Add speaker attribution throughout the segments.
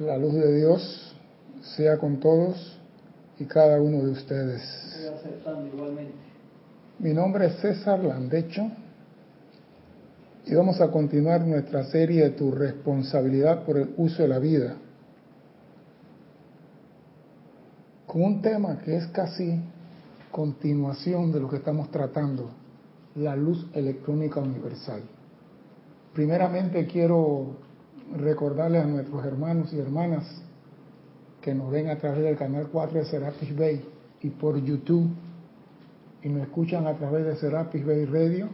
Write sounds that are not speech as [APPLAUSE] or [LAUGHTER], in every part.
Speaker 1: La luz de Dios sea con todos y cada uno de ustedes. Mi nombre es César Landecho y vamos a continuar nuestra serie de tu responsabilidad por el uso de la vida con un tema que es casi continuación de lo que estamos tratando, la luz electrónica universal. Primeramente quiero recordarle a nuestros hermanos y hermanas que nos ven a través del canal 4 de Serapis Bay y por YouTube y nos escuchan a través de Serapis Bay Radio,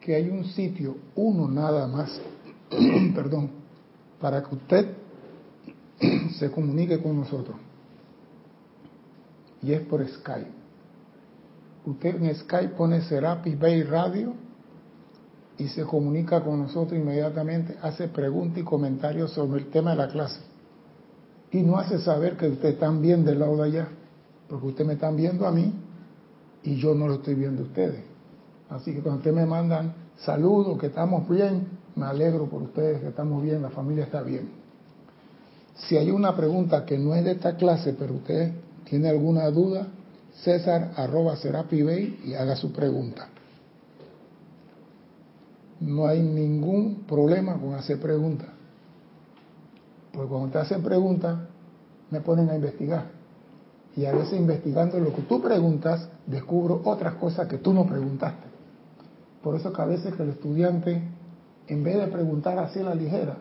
Speaker 1: que hay un sitio, uno nada más, [CLEARS THROAT] perdón, para que usted [CLEARS THROAT] se comunique con nosotros. Y es por Skype. Usted en Skype pone Serapis Bay Radio y se comunica con nosotros inmediatamente, hace preguntas y comentarios sobre el tema de la clase. Y no hace saber que usted está bien del lado de allá, porque usted me está viendo a mí y yo no lo estoy viendo a ustedes. Así que cuando usted me mandan saludos, que estamos bien, me alegro por ustedes, que estamos bien, la familia está bien. Si hay una pregunta que no es de esta clase, pero usted tiene alguna duda, César arroba Bay y haga su pregunta no hay ningún problema con hacer preguntas. Porque cuando te hacen preguntas, me ponen a investigar. Y a veces investigando lo que tú preguntas, descubro otras cosas que tú no preguntaste. Por eso que a veces que el estudiante, en vez de preguntar así a la ligera,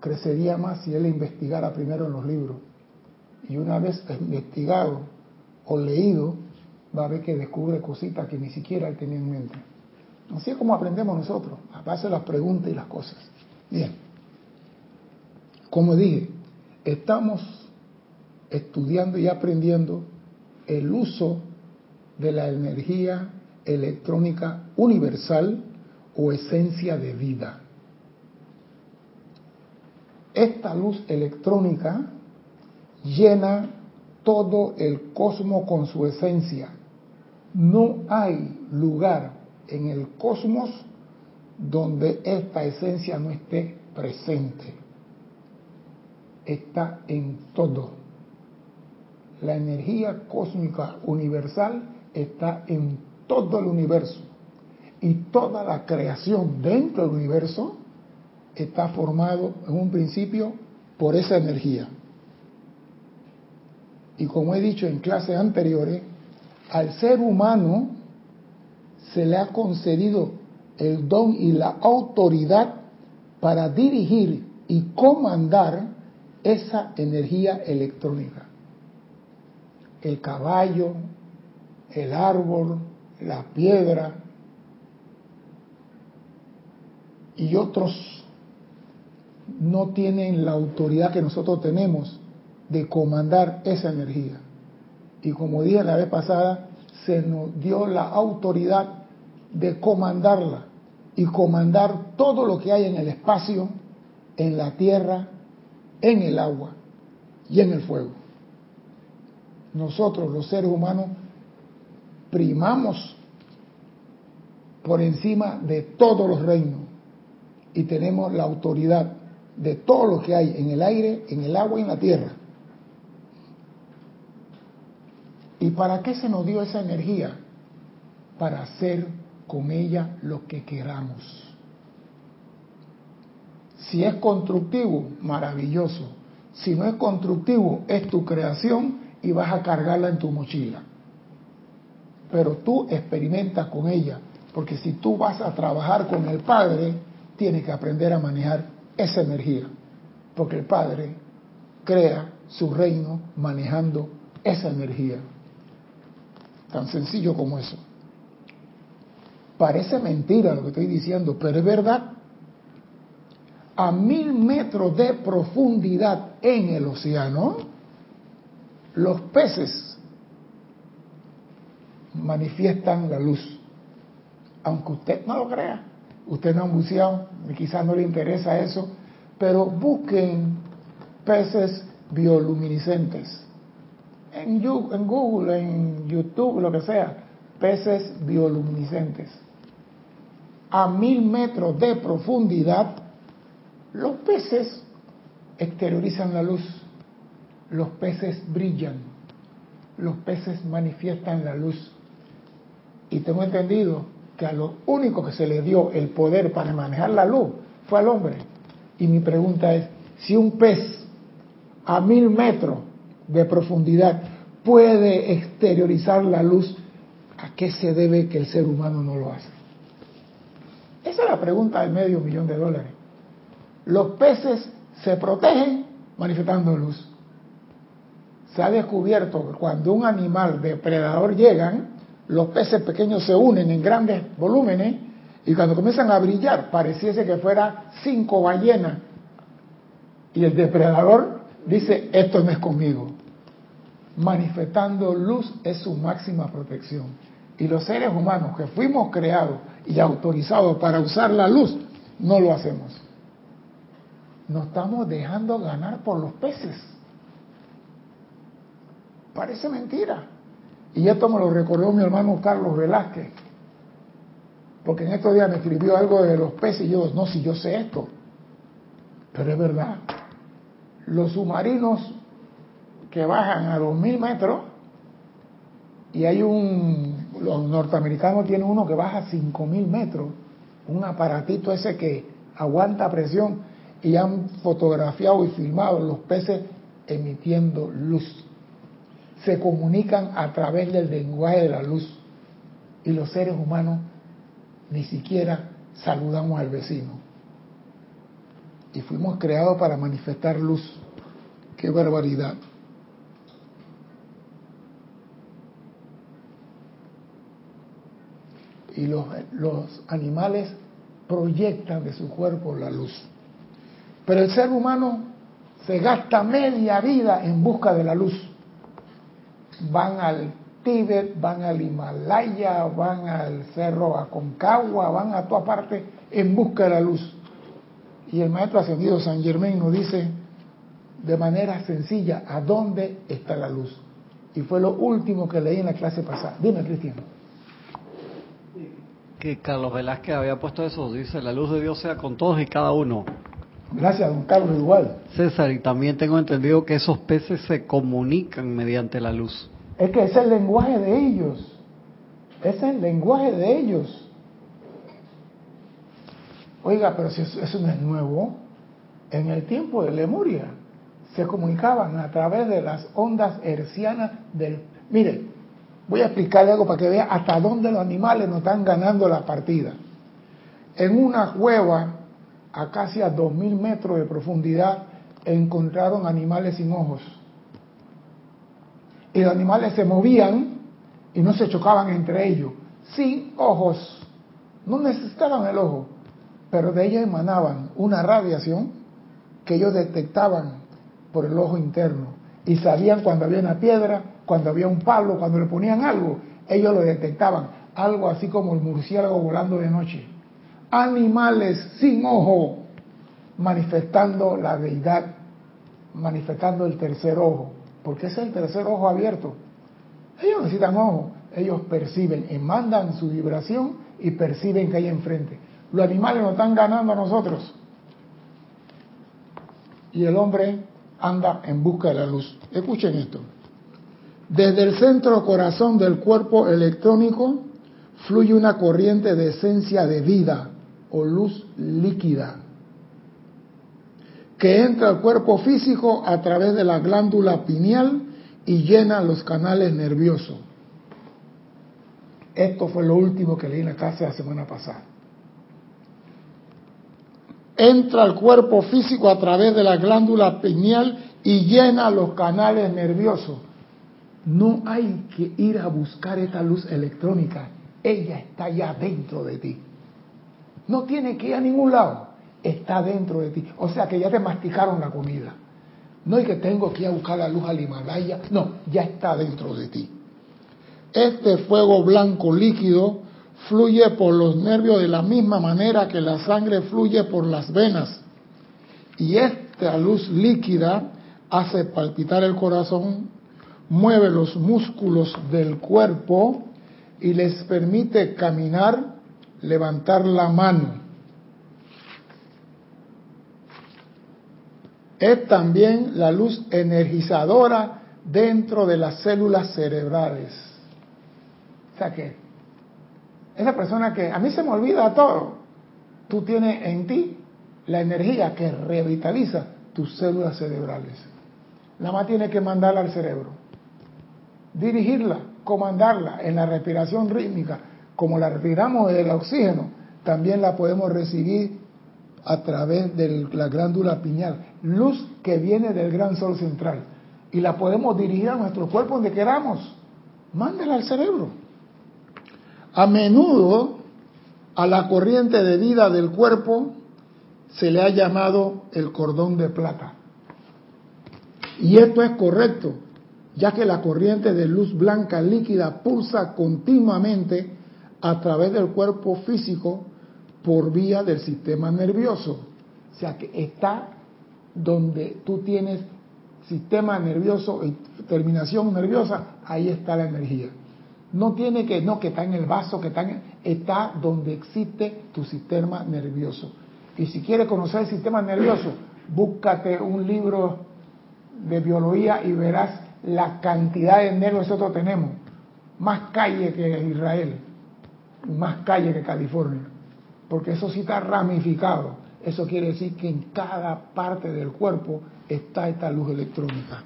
Speaker 1: crecería más si él investigara primero en los libros. Y una vez investigado o leído, va a ver que descubre cositas que ni siquiera él tenía en mente. Así es como aprendemos nosotros, a base de las preguntas y las cosas. Bien, como dije, estamos estudiando y aprendiendo el uso de la energía electrónica universal o esencia de vida. Esta luz electrónica llena todo el cosmos con su esencia. No hay lugar en el cosmos donde esta esencia no esté presente. Está en todo. La energía cósmica universal está en todo el universo. Y toda la creación dentro del universo está formado en un principio por esa energía. Y como he dicho en clases anteriores, al ser humano se le ha concedido el don y la autoridad para dirigir y comandar esa energía electrónica. El caballo, el árbol, la piedra y otros no tienen la autoridad que nosotros tenemos de comandar esa energía. Y como dije la vez pasada, se nos dio la autoridad de comandarla y comandar todo lo que hay en el espacio, en la tierra, en el agua y en el fuego. Nosotros los seres humanos primamos por encima de todos los reinos y tenemos la autoridad de todo lo que hay en el aire, en el agua y en la tierra. ¿Y para qué se nos dio esa energía? Para hacer con ella lo que queramos. Si es constructivo, maravilloso. Si no es constructivo, es tu creación y vas a cargarla en tu mochila. Pero tú experimentas con ella, porque si tú vas a trabajar con el Padre, tienes que aprender a manejar esa energía, porque el Padre crea su reino manejando esa energía. Tan sencillo como eso. Parece mentira lo que estoy diciendo, pero es verdad. A mil metros de profundidad en el océano, los peces manifiestan la luz. Aunque usted no lo crea, usted no ha buceado, quizás no le interesa eso, pero busquen peces bioluminiscentes. En, en Google, en YouTube, lo que sea, peces bioluminiscentes a mil metros de profundidad, los peces exteriorizan la luz, los peces brillan, los peces manifiestan la luz. Y tengo entendido que a lo único que se le dio el poder para manejar la luz fue al hombre. Y mi pregunta es, si un pez a mil metros de profundidad puede exteriorizar la luz, ¿a qué se debe que el ser humano no lo hace? La pregunta del medio millón de dólares. Los peces se protegen manifestando luz. Se ha descubierto que cuando un animal depredador llega, los peces pequeños se unen en grandes volúmenes y cuando comienzan a brillar pareciese que fuera cinco ballenas y el depredador dice esto no es conmigo manifestando luz es su máxima protección y los seres humanos que fuimos creados y autorizados para usar la luz no lo hacemos. Nos estamos dejando ganar por los peces. Parece mentira. Y esto me lo recordó mi hermano Carlos Velázquez, porque en estos días me escribió algo de los peces y yo, no, si yo sé esto, pero es verdad. Los submarinos que bajan a 2.000 metros, y hay un, los norteamericanos tienen uno que baja a 5.000 metros, un aparatito ese que aguanta presión, y han fotografiado y filmado los peces emitiendo luz se comunican a través del lenguaje de la luz y los seres humanos ni siquiera saludamos al vecino. Y fuimos creados para manifestar luz. ¡Qué barbaridad! Y los, los animales proyectan de su cuerpo la luz. Pero el ser humano se gasta media vida en busca de la luz van al Tíbet, van al Himalaya, van al cerro Aconcagua, van a toda parte en busca de la luz. Y el maestro ascendido San Germain nos dice de manera sencilla a dónde está la luz. Y fue lo último que leí en la clase pasada. Dime, Cristian.
Speaker 2: Que Carlos Velázquez había puesto eso, dice, la luz de Dios sea con todos y cada uno.
Speaker 1: Gracias, don Carlos, igual.
Speaker 2: César, y también tengo entendido que esos peces se comunican mediante la luz.
Speaker 1: Es que es el lenguaje de ellos. Es el lenguaje de ellos. Oiga, pero si eso, no es nuevo, en el tiempo de Lemuria se comunicaban a través de las ondas hercianas del... Mire, voy a explicarle algo para que vea hasta dónde los animales nos están ganando la partida. En una cueva a casi a 2.000 metros de profundidad encontraron animales sin ojos y los animales se movían y no se chocaban entre ellos, sin ojos. No necesitaban el ojo, pero de ellos emanaban una radiación que ellos detectaban por el ojo interno y sabían cuando había una piedra, cuando había un palo, cuando le ponían algo, ellos lo detectaban, algo así como el murciélago volando de noche. Animales sin ojo, manifestando la deidad, manifestando el tercer ojo porque es el tercer ojo abierto. Ellos necesitan ojo, ellos perciben, y mandan su vibración y perciben que hay enfrente. Los animales nos están ganando a nosotros. Y el hombre anda en busca de la luz. Escuchen esto. Desde el centro corazón del cuerpo electrónico fluye una corriente de esencia de vida o luz líquida que entra al cuerpo físico a través de la glándula pineal y llena los canales nerviosos. Esto fue lo último que leí en la clase la semana pasada. Entra al cuerpo físico a través de la glándula pineal y llena los canales nerviosos. No hay que ir a buscar esta luz electrónica. Ella está ya dentro de ti. No tiene que ir a ningún lado está dentro de ti. O sea que ya te masticaron la comida. No hay que tengo que ir a buscar la luz al Himalaya. No, ya está dentro de ti. Este fuego blanco líquido fluye por los nervios de la misma manera que la sangre fluye por las venas. Y esta luz líquida hace palpitar el corazón, mueve los músculos del cuerpo y les permite caminar, levantar la mano es también la luz energizadora dentro de las células cerebrales. O sea que esa persona que a mí se me olvida todo, tú tienes en ti la energía que revitaliza tus células cerebrales. Nada más tiene que mandarla al cerebro, dirigirla, comandarla en la respiración rítmica, como la respiramos del oxígeno, también la podemos recibir a través de la glándula piñal, luz que viene del gran sol central, y la podemos dirigir a nuestro cuerpo donde queramos. Mándela al cerebro. A menudo a la corriente de vida del cuerpo se le ha llamado el cordón de plata. Y esto es correcto, ya que la corriente de luz blanca líquida pulsa continuamente a través del cuerpo físico por vía del sistema nervioso. O sea que está donde tú tienes sistema nervioso y terminación nerviosa, ahí está la energía. No tiene que, no, que está en el vaso, que está en, está donde existe tu sistema nervioso. Y si quieres conocer el sistema nervioso, búscate un libro de biología y verás la cantidad de nervios que nosotros tenemos. Más calle que Israel, más calle que California. Porque eso sí está ramificado. Eso quiere decir que en cada parte del cuerpo está esta luz electrónica.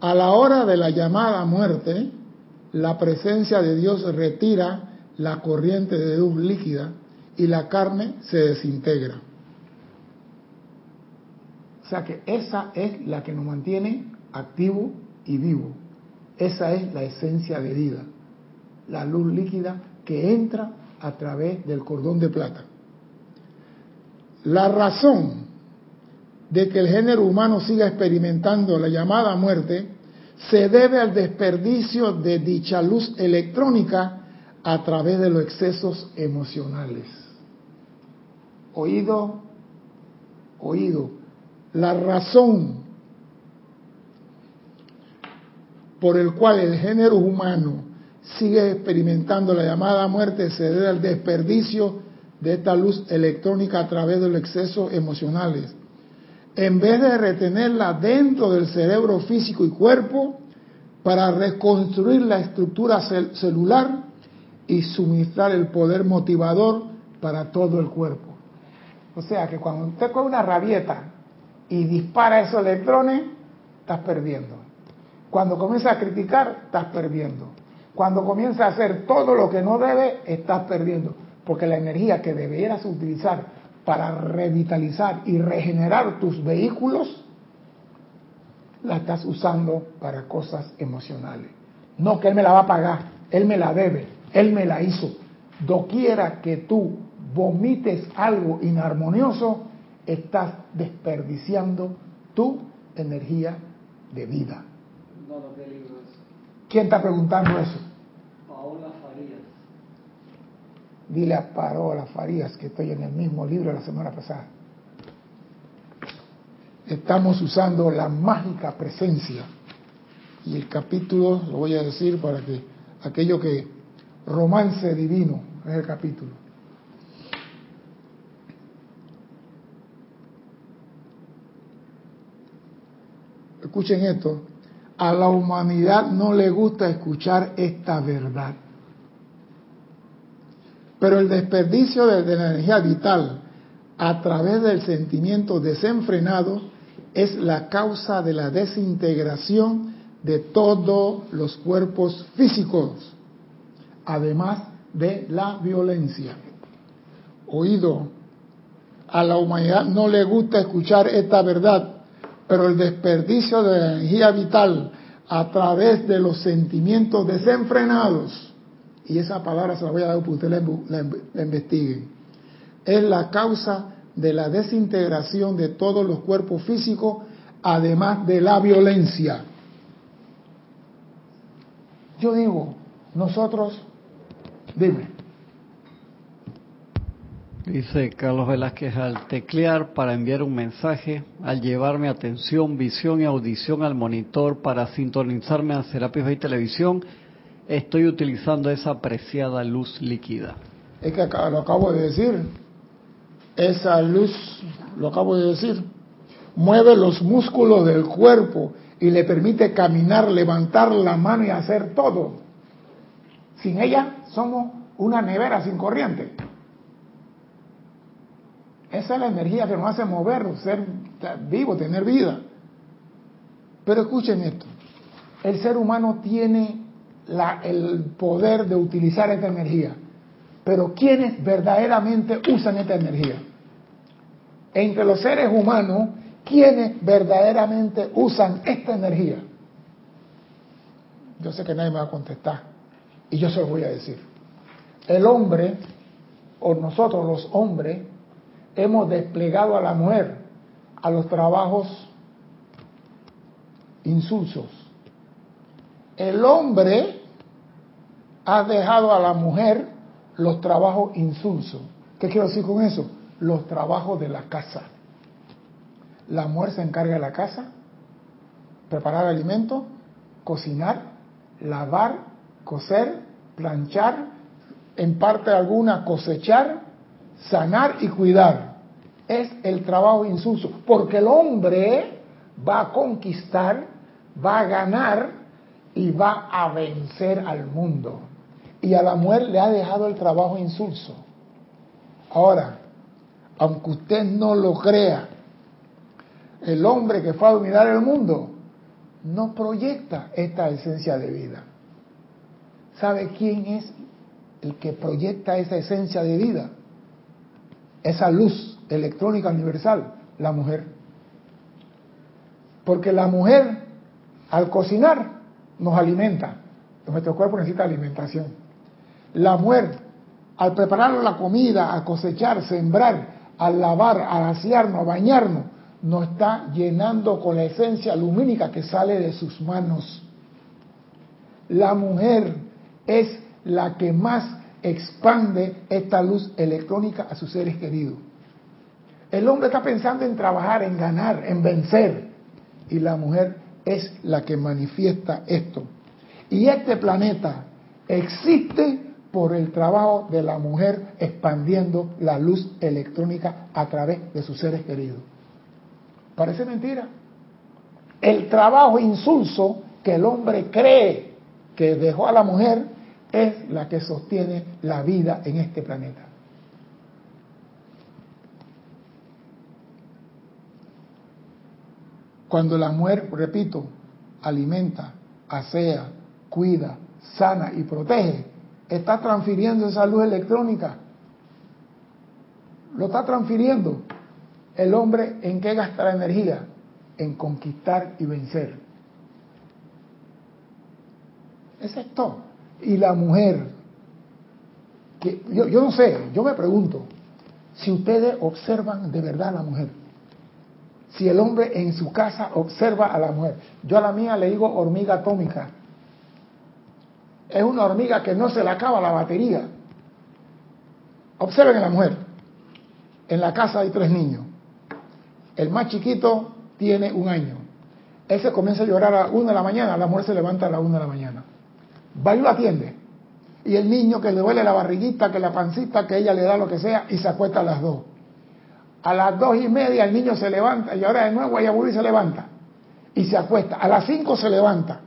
Speaker 1: A la hora de la llamada muerte, la presencia de Dios retira la corriente de luz líquida y la carne se desintegra. Sea que esa es la que nos mantiene activo y vivo. Esa es la esencia de vida, la luz líquida que entra a través del cordón de plata. La razón de que el género humano siga experimentando la llamada muerte se debe al desperdicio de dicha luz electrónica a través de los excesos emocionales. Oído, oído. La razón por el cual el género humano sigue experimentando la llamada muerte se debe al desperdicio de esta luz electrónica a través de los excesos emocionales. En vez de retenerla dentro del cerebro físico y cuerpo para reconstruir la estructura celular, y suministrar el poder motivador para todo el cuerpo. O sea que cuando usted coge una rabieta y dispara esos electrones, estás perdiendo. Cuando comienza a criticar, estás perdiendo. Cuando comienza a hacer todo lo que no debe, estás perdiendo. Porque la energía que debieras utilizar para revitalizar y regenerar tus vehículos, la estás usando para cosas emocionales. No que Él me la va a pagar, Él me la debe. Él me la hizo. Doquiera que tú vomites algo inarmonioso, estás desperdiciando tu energía de vida. ¿Quién está preguntando eso?
Speaker 2: Paola Farías.
Speaker 1: Dile a Paola Farías que estoy en el mismo libro de la semana pasada. Estamos usando la mágica presencia. Y el capítulo, lo voy a decir para que aquello que romance divino, es el capítulo. Escuchen esto, a la humanidad no le gusta escuchar esta verdad. Pero el desperdicio de, la energía vital a través del sentimiento desenfrenado es la causa de la desintegración de todos los cuerpos físicos además de la violencia. Oído, a la humanidad no le gusta escuchar esta verdad, pero el desperdicio de energía vital a través de los sentimientos desenfrenados, y esa palabra se la voy a dar para que ustedes la, investiguen, es la causa de la desintegración de todos los cuerpos físicos, además de la violencia. Yo digo, nosotros Dime.
Speaker 2: Dice Carlos Velázquez, al teclear para enviar un mensaje, al llevar mi atención, visión y audición al monitor para sintonizarme a Serapis y Televisión, estoy utilizando esa apreciada luz líquida.
Speaker 1: Es que lo acabo de decir. esa luz, lo acabo de decir, mueve los músculos del cuerpo y le permite caminar, levantar la mano y hacer todo. Sin ella somos una nevera sin corriente. Esa es la energía que nos hace mover, ser vivo, tener vida. Pero escuchen esto, el ser humano tiene el poder de utilizar esta energía, pero ¿quiénes verdaderamente usan esta energía? Entre los seres humanos, ¿quiénes verdaderamente usan esta energía? Yo sé que nadie me va a contestar y yo se lo voy a decir. El hombre, o nosotros los hombres, hemos desplegado a la mujer a los trabajos insulsos. El hombre ha dejado a la mujer los trabajos insulsos. ¿Qué quiero decir con eso? Los trabajos de la casa. La mujer se encarga de la casa, preparar alimentos, cocinar, lavar, coser, planchar, en parte alguna cosechar, sanar y cuidar. Es el trabajo insulso, porque el hombre va a conquistar, va a ganar y va a vencer al mundo. Y a la mujer le ha dejado el trabajo insulso. Ahora, aunque usted no lo crea, el hombre que fue a dominar el mundo no proyecta esta esencia de vida. ¿Sabe quién es el que proyecta esa esencia de vida? Esa luz electrónica universal, la mujer. Porque la mujer, al cocinar, nos alimenta. Nuestro cuerpo necesita alimentación. La mujer, al preparar la comida, a cosechar, sembrar, al lavar, a asearnos, a bañarnos, nos está llenando con la esencia lumínica que sale de sus manos. La mujer es la que más expande esta luz electrónica a sus seres queridos. El hombre está pensando en trabajar, en ganar, en vencer. Y la mujer es la que manifiesta esto. Y este planeta existe por el trabajo de la mujer expandiendo la luz electrónica a través de sus seres queridos. Parece mentira. El trabajo insulso que el hombre cree que dejó a la mujer es la que sostiene la vida en este planeta. Cuando la mujer, repito, alimenta, asea, cuida, sana y protege, está transfiriendo esa luz electrónica. Lo está transfiriendo. El hombre en qué gasta la energía? En conquistar y vencer. Ese es todo y la mujer, que yo, yo no sé, yo me pregunto, si ustedes observan de verdad a la mujer, si el hombre en su casa observa a la mujer, yo a la mía le digo hormiga atómica, es una hormiga que no se le acaba la batería. Observen a la mujer. En la casa hay tres niños. El más chiquito tiene un año. Él se comienza a llorar a la una de la mañana, la mujer se levanta a la una de la mañana va y lo atiende. Y el niño que le duele la barriguita, que la pancita, que ella le da lo que sea, y se acuesta a las dos. A las dos y media el niño se levanta y ahora de nuevo ella vuelve y se levanta. Y se acuesta. A las cinco se levanta.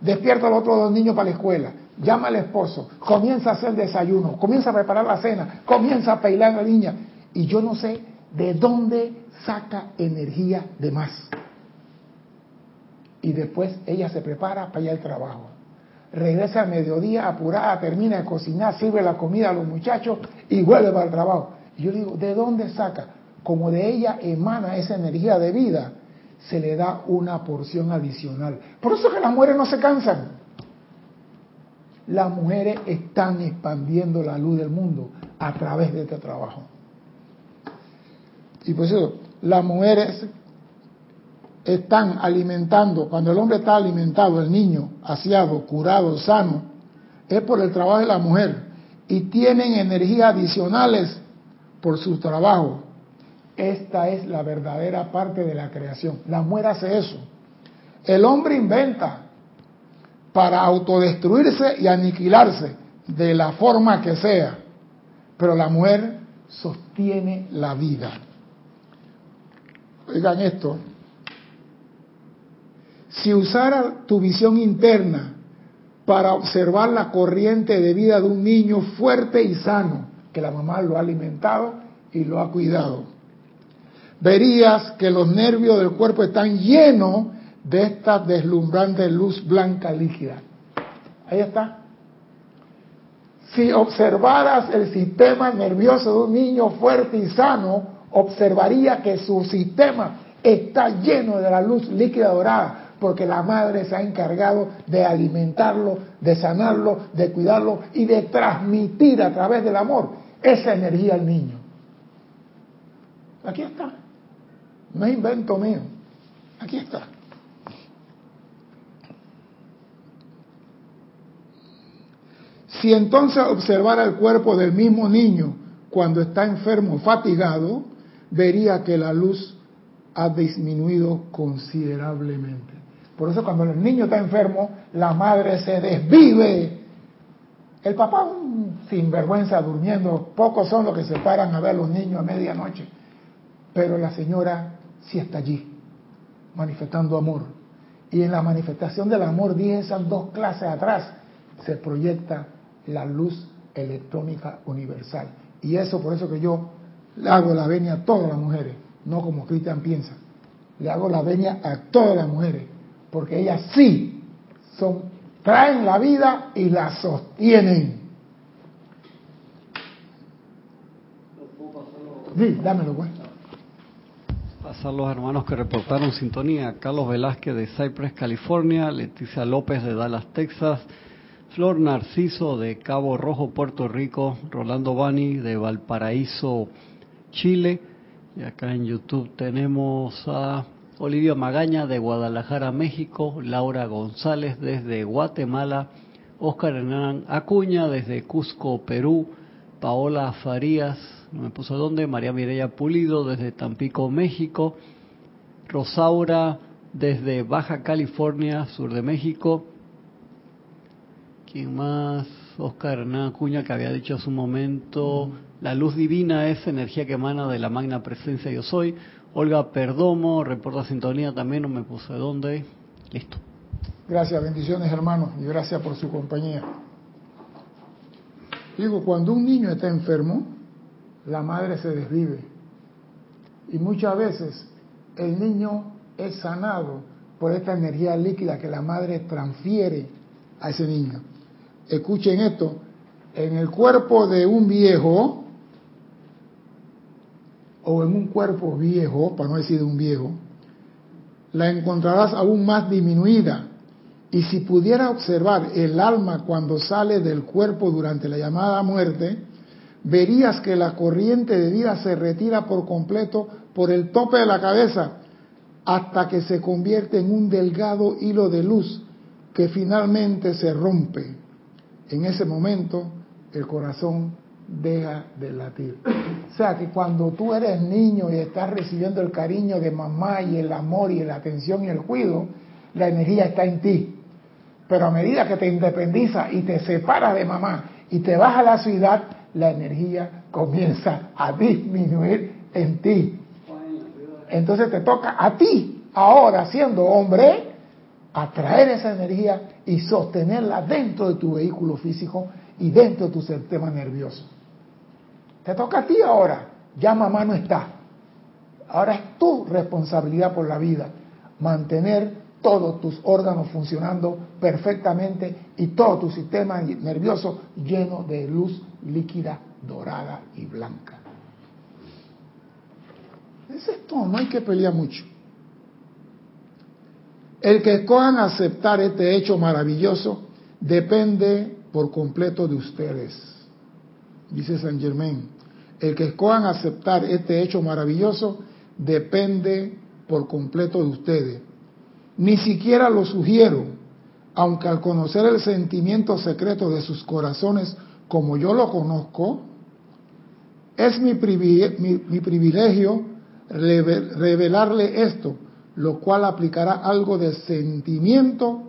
Speaker 1: Despierta a los otros dos niños para la escuela. Llama al esposo. Comienza a hacer desayuno. Comienza a preparar la cena. Comienza a peilar a la niña. Y yo no sé de dónde saca energía de más. Y después ella se prepara para ir al trabajo regresa al mediodía apurada, termina de cocinar, sirve la comida a los muchachos y vuelve para el trabajo. Y yo digo, ¿de dónde saca? Como de ella emana esa energía de vida, se le da una porción adicional. Por eso que las mujeres no se cansan. Las mujeres están expandiendo la luz del mundo a través de este trabajo. Y por eso, las mujeres están alimentando, cuando el hombre está alimentado, el niño, aseado, curado, sano, es por el trabajo de la mujer y tienen energías adicionales por su trabajo. Esta es la verdadera parte de la creación. La mujer hace eso. El hombre inventa para autodestruirse y aniquilarse de la forma que sea, pero la mujer sostiene la vida. Oigan esto, si usara tu visión interna para observar la corriente de vida de un niño fuerte y sano, que la mamá lo ha alimentado y lo ha cuidado, verías que los nervios del cuerpo están llenos de esta deslumbrante luz blanca líquida. Ahí está. Si observaras el sistema nervioso de un niño fuerte y sano, observaría que su sistema está lleno de la luz líquida dorada, porque la madre se ha encargado de alimentarlo, de sanarlo, de cuidarlo y de transmitir a través del amor esa energía al niño. Aquí está. No es invento mío. Aquí está. Si entonces observara el cuerpo del mismo niño cuando está enfermo fatigado, vería que la luz ha disminuido considerablemente. Por eso cuando el niño está enfermo, la madre se desvive. El papá, sin vergüenza, durmiendo, pocos son los que se paran a ver a los niños a medianoche. Pero la señora sí está allí, manifestando amor. Y en la manifestación del amor, dije esas dos clases atrás, se proyecta la luz electrónica universal. Y eso, por eso que yo le hago la venia a todas las mujeres, no como Cristian piensa. Le hago la venia a todas las mujeres porque ellas sí son, traen la vida y la sostienen. Sí, dámelo, pues.
Speaker 2: Pasar los hermanos que reportaron sintonía. Carlos Velázquez de Cypress, California. Leticia López de Dallas, Texas. Flor Narciso de Cabo Rojo, Puerto Rico. Rolando Bani de Valparaíso, Chile. Y acá en YouTube tenemos a Olivia Magaña de Guadalajara, México, Laura González desde Guatemala, Oscar Hernán Acuña desde Cusco, Perú, Paola Farías, no me puso dónde, María Mireya Pulido desde Tampico, México, Rosaura desde Baja California, sur de México, ¿quién más? Oscar Hernán Acuña que había dicho hace un momento, la luz divina es energía que emana de la magna presencia yo soy. Olga Perdomo, reporta sintonía también, no me puse dónde. Listo.
Speaker 1: Gracias, bendiciones hermanos y gracias por su compañía. Digo, cuando un niño está enfermo, la madre se desvive. Y muchas veces el niño es sanado por esta energía líquida que la madre transfiere a ese niño. Escuchen esto, en el cuerpo de un viejo, o en un cuerpo viejo, para no decir de un viejo, la encontrarás aún más disminuida. Y si pudiera observar el alma cuando sale del cuerpo durante la llamada muerte, verías que la corriente de vida se retira por completo por el tope de la cabeza hasta que se convierte en un delgado hilo de luz que finalmente se rompe. En ese momento el corazón deja de latir. O sea que cuando tú eres niño y estás recibiendo el cariño de mamá y el amor y la atención y el cuidado, la energía está en ti. Pero a medida que te independizas y te separas de mamá y te vas a la ciudad, la energía comienza a disminuir en ti. Entonces te toca a ti, ahora siendo hombre, atraer esa energía y sostenerla dentro de tu vehículo físico y dentro de tu sistema nervioso. Te toca a ti ahora. Ya mamá no está. Ahora es tu responsabilidad por la vida. Mantener todos tus órganos funcionando perfectamente y todo tu sistema nervioso lleno de luz líquida, dorada y blanca. Es esto, no hay que pelear mucho. El que escojan aceptar este hecho maravilloso depende por completo de ustedes, dice San Germain. El que escojan aceptar este hecho maravilloso depende por completo de ustedes. Ni siquiera lo sugiero, aunque al conocer el sentimiento secreto de sus corazones como yo lo conozco, es mi privilegio, revelarle esto, lo cual aplicará algo de sentimiento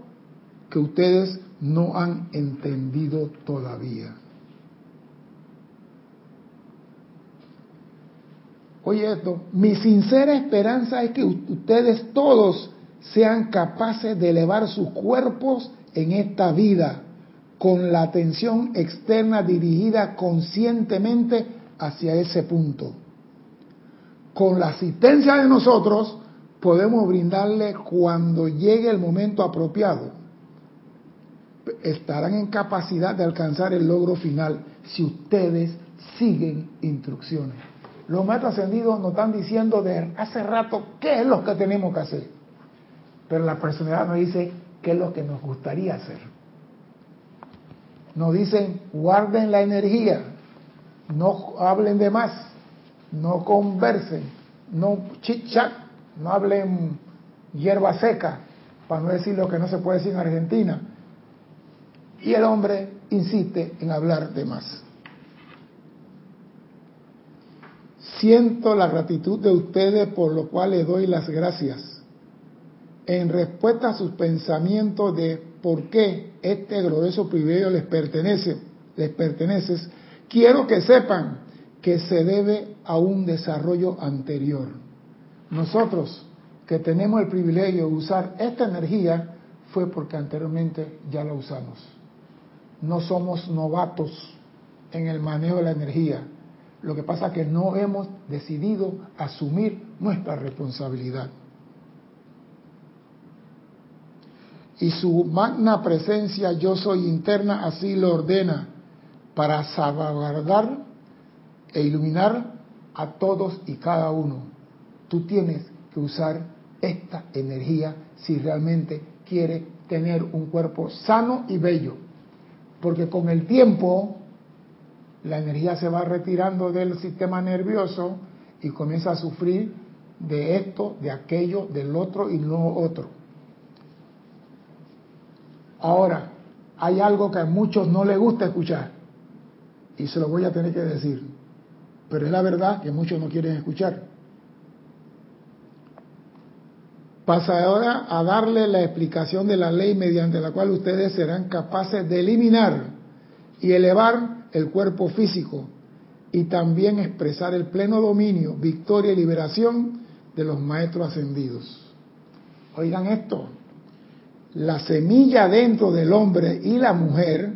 Speaker 1: que ustedes no han entendido todavía. Oye esto, mi sincera esperanza es que ustedes todos sean capaces de elevar sus cuerpos en esta vida con la atención externa dirigida conscientemente hacia ese punto. Con la asistencia de nosotros podemos brindarle cuando llegue el momento apropiado. Estarán en capacidad de alcanzar el logro final si ustedes siguen instrucciones. Los maestros ascendidos nos están diciendo de hace rato qué es lo que tenemos que hacer. Pero la personalidad nos dice qué es lo que nos gustaría hacer. Nos dicen, guarden la energía, no hablen de más, no conversen, no chit chat, no hablen hierba seca, para no decir lo que no se puede decir en Argentina. Y el hombre insiste en hablar de más. Siento la gratitud de ustedes por lo cual les doy las gracias. En respuesta a sus pensamientos de por qué este glorioso privilegio les pertenece, les pertenece, quiero que sepan que se debe a un desarrollo anterior. Nosotros que tenemos el privilegio de usar esta energía fue porque anteriormente ya la usamos. No somos novatos en el manejo de la energía lo que pasa es que no hemos decidido asumir nuestra responsabilidad. Y su magna presencia yo soy interna así lo ordena para salvaguardar e iluminar a todos y cada uno. Tú tienes que usar esta energía si realmente quieres tener un cuerpo sano y bello. Porque con el tiempo la energía se va retirando del sistema nervioso y comienza a sufrir de esto, de aquello, del otro y no otro. Ahora, hay algo que a muchos no les gusta escuchar y se lo voy a tener que decir, pero es la verdad que muchos no quieren escuchar. Pasa ahora a darle la explicación de la ley mediante la cual ustedes serán capaces de eliminar y elevar el cuerpo físico y también expresar el pleno dominio, victoria y liberación de los maestros ascendidos. Oigan esto, la semilla dentro del hombre y la mujer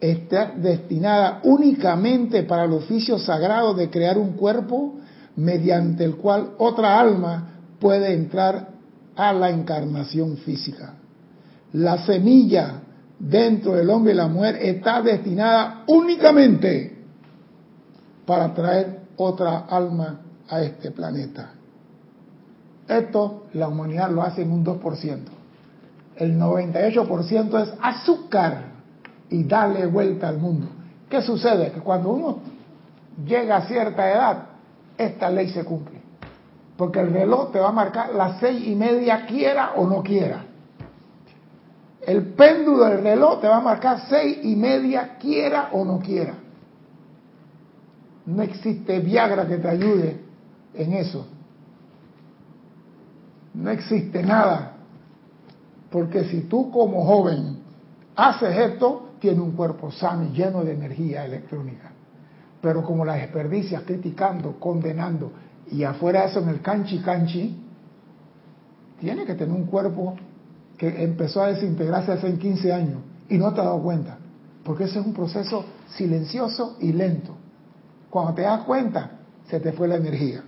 Speaker 1: está destinada únicamente para el oficio sagrado de crear un cuerpo mediante el cual otra alma puede entrar a la encarnación física. La semilla dentro del hombre y la mujer está destinada únicamente para traer otra alma a este planeta. Esto la humanidad lo hace en un 2%. El 98% es azúcar y darle vuelta al mundo. ¿Qué sucede? Que cuando uno llega a cierta edad, esta ley se cumple. Porque el reloj te va a marcar las seis y media, quiera o no quiera. El péndulo del reloj te va a marcar seis y media, quiera o no quiera. No existe Viagra que te ayude en eso. No existe nada. Porque si tú como joven haces esto, tienes un cuerpo sano y lleno de energía electrónica. Pero como la desperdicias criticando, condenando, y afuera eso en el canchi canchi, tiene que tener un cuerpo que empezó a desintegrarse hace 15 años y no te has dado cuenta, porque ese es un proceso silencioso y lento. Cuando te das cuenta, se te fue la energía.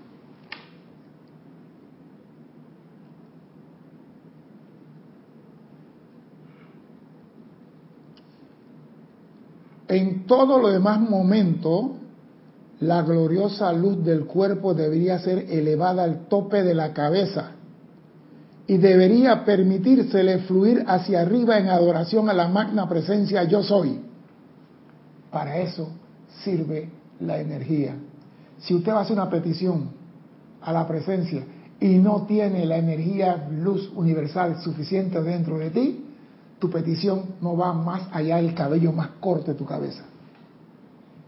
Speaker 1: En todo lo demás momento, la gloriosa luz del cuerpo debería ser elevada al tope de la cabeza y debería permitírsele fluir hacia arriba en adoración a la magna presencia yo soy. Para eso sirve la energía. Si usted va a hacer una petición a la presencia y no tiene la energía luz universal suficiente dentro de ti, tu petición no va más allá del cabello más corto de tu cabeza.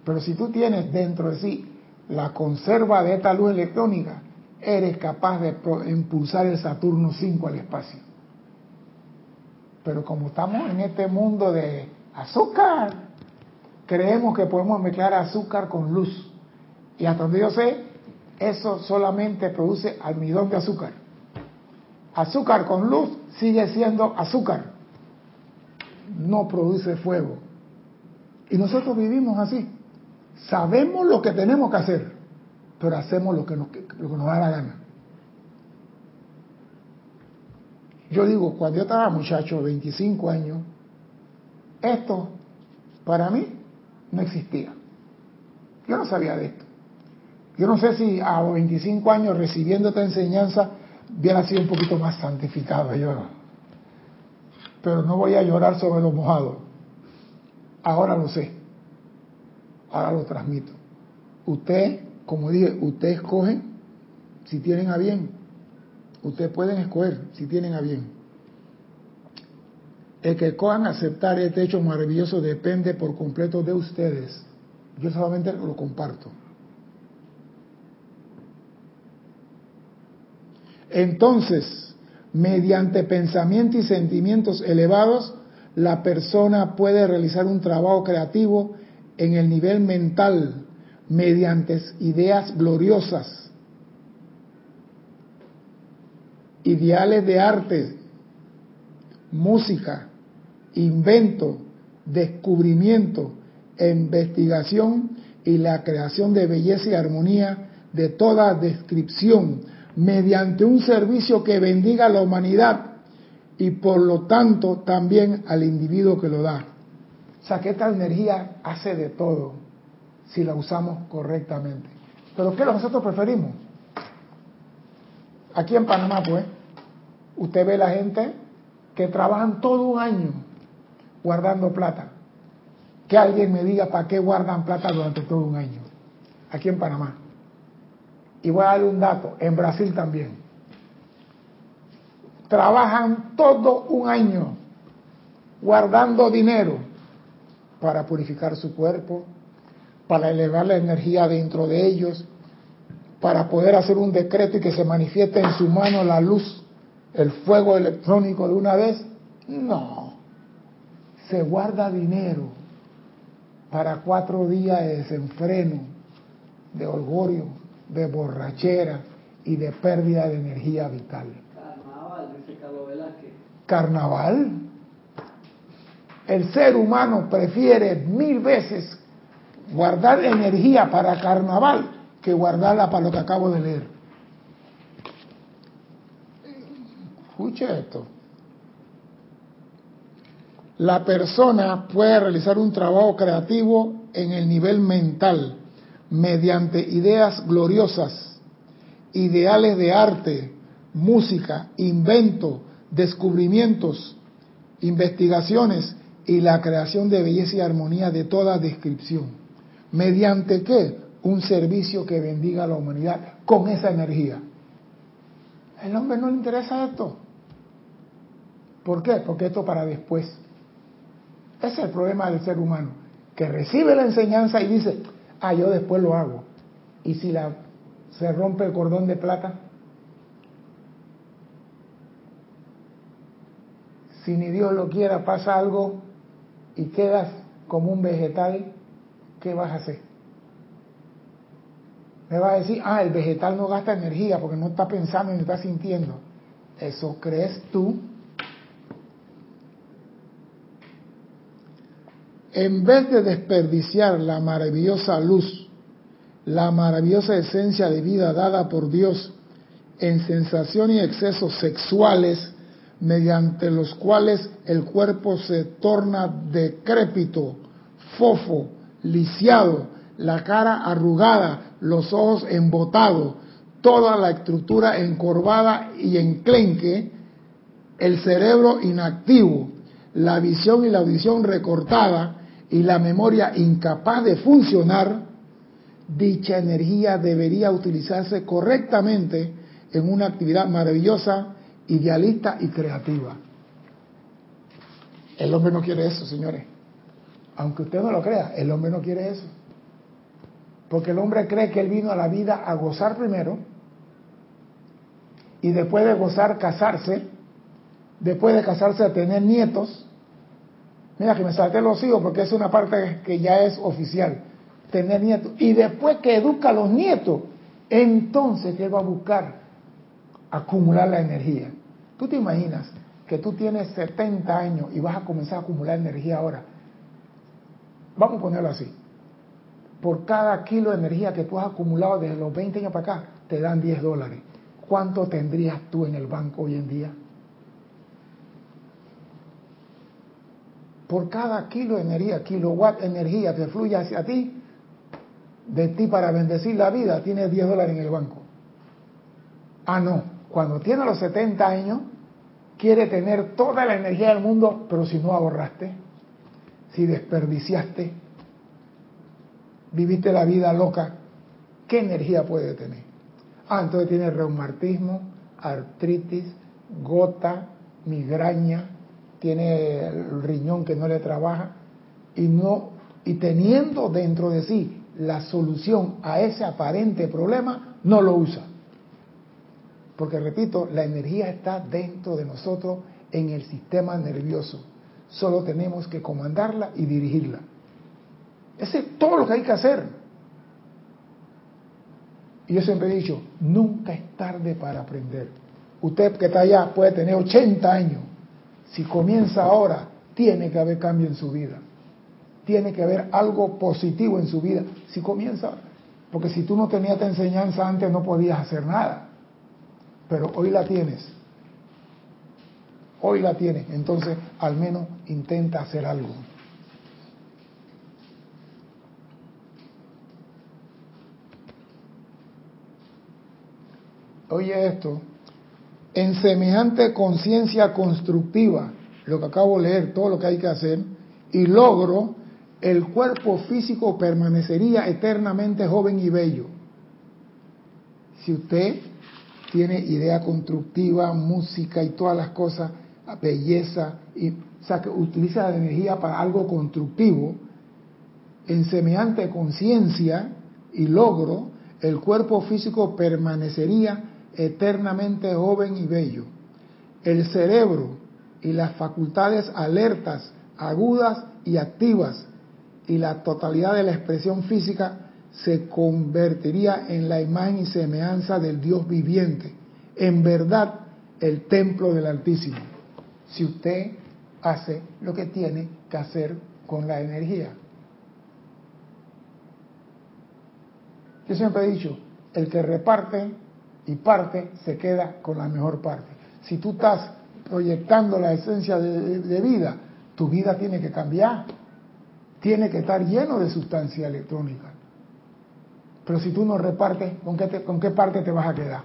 Speaker 1: Pero si tú tienes dentro de sí la conserva de esta luz electrónica, eres capaz de impulsar el Saturno 5 al espacio. Pero como estamos en este mundo de azúcar, creemos que podemos mezclar azúcar con luz. Y hasta donde yo sé, eso solamente produce almidón de azúcar. Azúcar con luz sigue siendo azúcar. No produce fuego. Y nosotros vivimos así. Sabemos lo que tenemos que hacer, pero hacemos lo que nos, da la gana. Yo digo, cuando yo estaba muchacho, 25 años, esto para mí no existía. Yo no sabía de esto. Yo no sé si a los 25 años recibiendo esta enseñanza hubiera sido un poquito más santificado yo. Pero no voy a llorar sobre lo mojado. Ahora lo sé. Ahora lo transmito. Usted, como dije, usted escoge si tienen a bien. Ustedes pueden escoger si tienen a bien. El que cojan aceptar este hecho maravilloso depende por completo de ustedes. Yo solamente lo comparto. Entonces, mediante pensamiento y sentimientos elevados, la persona puede realizar un trabajo creativo en el nivel mental mediante ideas gloriosas, ideales de arte, música, invento, descubrimiento, investigación y la creación de belleza y armonía de toda descripción mediante un servicio que bendiga a la humanidad y por lo tanto también al individuo que lo da. O sea que esta energía hace de todo si la usamos correctamente. Pero ¿qué nosotros preferimos? Aquí en Panamá, pues, usted ve la gente que trabajan todo un año guardando plata. Que alguien me diga para qué guardan plata durante todo un año. Aquí en Panamá. Y voy a darle un dato, en Brasil también. Trabajan todo un año guardando dinero para purificar su cuerpo, para elevar la energía dentro de ellos, para poder hacer un decreto y que se manifieste en su mano la luz, el fuego electrónico de una vez. No, se guarda dinero para cuatro días de desenfreno, de orgullo, de borrachera y de pérdida de energía vital. Carnaval, dice Carlos Velázquez. Carnaval. El ser humano prefiere mil veces guardar energía para carnaval que guardarla para lo que acabo de leer. Escuche esto. La persona puede realizar un trabajo creativo en el nivel mental mediante ideas gloriosas, ideales de arte, música, invento, descubrimientos, investigaciones y la creación de belleza y armonía de toda descripción. ¿Mediante qué? Un servicio que bendiga a la humanidad con esa energía. El hombre no le interesa esto. ¿Por qué? Porque esto para después. Ese es el problema del ser humano, que recibe la enseñanza y dice, ah, yo después lo hago. ¿Y si la, se rompe el cordón de plata? Si ni Dios lo quiera, pasa algo y quedas como un vegetal, ¿qué vas a hacer? Me va a decir, ah, el vegetal no gasta energía porque no está pensando ni está sintiendo. ¿Eso crees tú? en vez de desperdiciar la maravillosa luz, la maravillosa esencia de vida dada por Dios en sensación y excesos sexuales, mediante los cuales el cuerpo se torna decrépito, fofo, lisiado, la cara arrugada, los ojos embotados, toda la estructura encorvada y enclenque, el cerebro inactivo, la visión y la audición recortada, y la memoria incapaz de funcionar, dicha energía debería utilizarse correctamente en una actividad maravillosa, idealista y creativa. El hombre no quiere eso, señores. Aunque usted no lo crea, el hombre no quiere eso. Porque el hombre cree que él vino a la vida a gozar primero y después de gozar casarse, después de casarse a tener nietos Mira que me salté los hijos porque es una parte que ya es oficial, tener nietos. Y después que educa a los nietos, entonces ¿qué va a buscar? Acumular la energía. ¿Tú te imaginas que tú tienes 70 años y vas a comenzar a acumular energía ahora? Vamos a ponerlo así. Por cada kilo de energía que tú has acumulado desde los 20 años para acá, te dan 10 dólares. ¿Cuánto tendrías tú en el banco hoy en día? Por cada kilo de energía, kilowatt energía que fluye hacia ti, de ti para bendecir la vida, tienes 10 dólares en el banco. Ah, no. Cuando tiene los 70 años, quiere tener toda la energía del mundo, pero si no ahorraste, si desperdiciaste, viviste la vida loca, ¿qué energía puede tener? Ah, entonces tiene reumatismo, artritis, gota, migraña, tiene el riñón que no le trabaja y no y teniendo dentro de sí la solución a ese aparente problema, no lo usa. Porque repito, la energía está dentro de nosotros en el sistema nervioso. Solo tenemos que comandarla y dirigirla. Ese es todo lo que hay que hacer. Y yo siempre he dicho, nunca es tarde para aprender. Usted que está allá puede tener 80 años. Si comienza ahora, tiene que haber cambio en su vida. Tiene que haber algo positivo en su vida. Si comienza, porque si tú no tenías esta enseñanza antes no podías hacer nada. Pero hoy la tienes. Hoy la tienes. Entonces, al menos intenta hacer algo. Oye esto, en semejante conciencia constructiva, lo que acabo de leer, todo lo que hay que hacer, y logro, el cuerpo físico permanecería eternamente joven y bello. Si usted tiene idea constructiva, música y todas las cosas, belleza, y, o sea, que utiliza la energía para algo constructivo, en semejante conciencia y logro, el cuerpo físico permanecería eternamente joven y bello. El cerebro y las facultades alertas, agudas y activas y la totalidad de la expresión física se convertiría en la imagen y semejanza del Dios viviente, en verdad el templo del Altísimo, si usted hace lo que tiene que hacer con la energía. Yo siempre he dicho, el que reparte y parte se queda con la mejor parte. Si tú estás proyectando la esencia de, vida, tu vida tiene que cambiar, tiene que estar lleno de sustancia electrónica. Pero si tú no repartes, ¿con qué, ¿con qué parte te vas a quedar?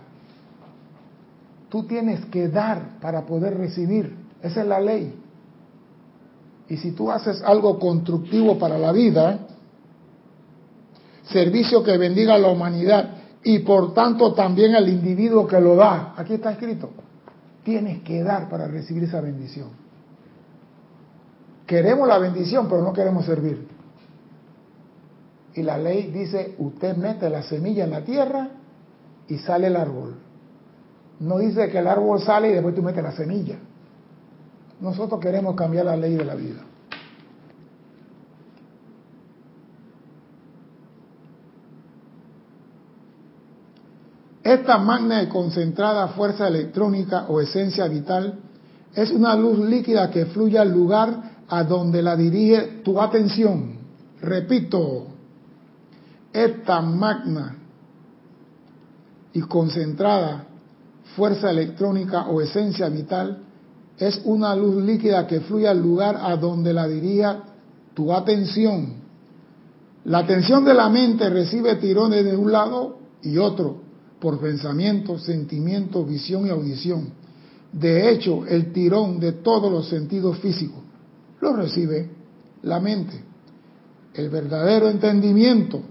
Speaker 1: Tú tienes que dar para poder recibir. Esa es la ley. Y si tú haces algo constructivo para la vida, servicio que bendiga a la humanidad y por tanto también al individuo que lo da. Aquí está escrito. Tienes que dar para recibir esa bendición. Queremos la bendición, pero no queremos servir. Y la ley dice, usted mete la semilla en la tierra y sale el árbol. No dice que el árbol sale y después tú metes la semilla. Nosotros queremos cambiar la ley de la vida. Esta magna y concentrada fuerza electrónica o esencia vital es una luz líquida que fluye al lugar a donde la dirige tu atención. Repito, esta magna y concentrada fuerza electrónica o esencia vital es una luz líquida que fluye al lugar a donde la dirige tu atención. La atención de la mente recibe tirones de un lado y otro por pensamiento, sentimiento, visión y audición. De hecho, el tirón de todos los sentidos físicos lo recibe la mente. El verdadero entendimiento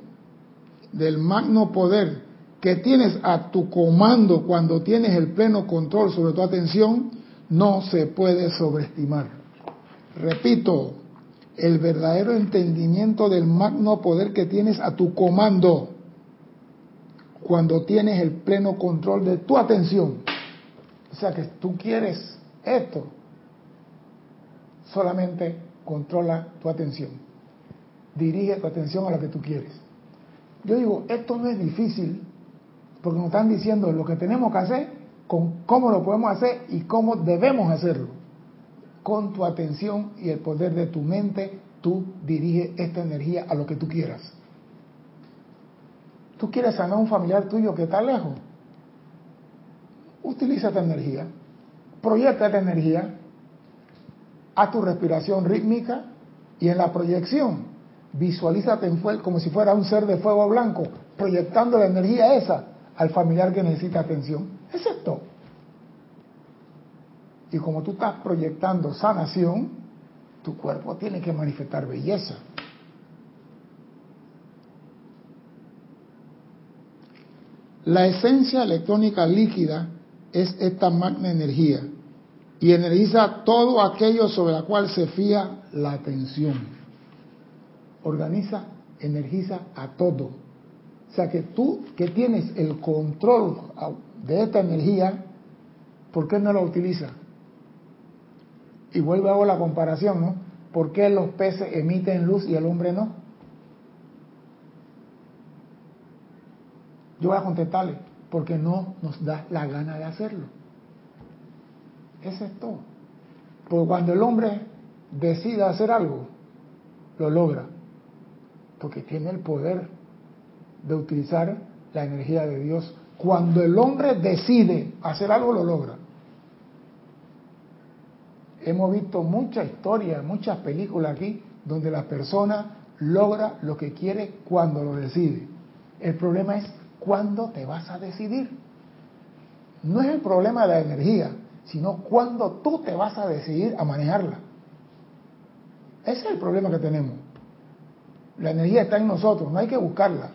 Speaker 1: del magno poder que tienes a tu comando cuando tienes el pleno control sobre tu atención no se puede sobreestimar. Repito, el verdadero entendimiento del magno poder que tienes a tu comando cuando tienes el pleno control de tu atención. O sea que tú quieres esto, solamente controla tu atención. Dirige tu atención a lo que tú quieres. Yo digo, esto no es difícil. Porque nos están diciendo lo que tenemos que hacer, con cómo lo podemos hacer y cómo debemos hacerlo. Con tu atención y el poder de tu mente, tú diriges esta energía a lo que tú quieras. Tú quieres sanar a un familiar tuyo que está lejos. Utiliza esta energía, proyecta esta energía, haz tu respiración rítmica y en la proyección visualízate en fuego como si fuera un ser de fuego blanco, proyectando la energía esa al familiar que necesita atención. Eso es todo. Y como tú estás proyectando sanación, tu cuerpo tiene que manifestar belleza. La esencia electrónica líquida es esta magna energía y energiza todo aquello sobre la cual se fía la atención. Organiza, energiza a todo. O sea que tú que tienes el control de esta energía, ¿por qué no la utilizas? Y vuelvo a la comparación, ¿no? ¿Por qué los peces emiten luz y el hombre no? Yo voy a contestarle, porque no nos da la gana de hacerlo. Eso es todo. Porque cuando el hombre decida hacer algo, lo logra. Porque tiene el poder de utilizar la energía de Dios. Cuando el hombre decide hacer algo, lo logra. Hemos visto mucha historia, muchas películas aquí, donde la persona logra lo que quiere cuando lo decide. El problema es cuándo te vas a decidir. No es el problema de la energía, sino cuándo tú te vas a decidir a manejarla. Ese es el problema que tenemos. La energía está en nosotros, no hay que buscarla.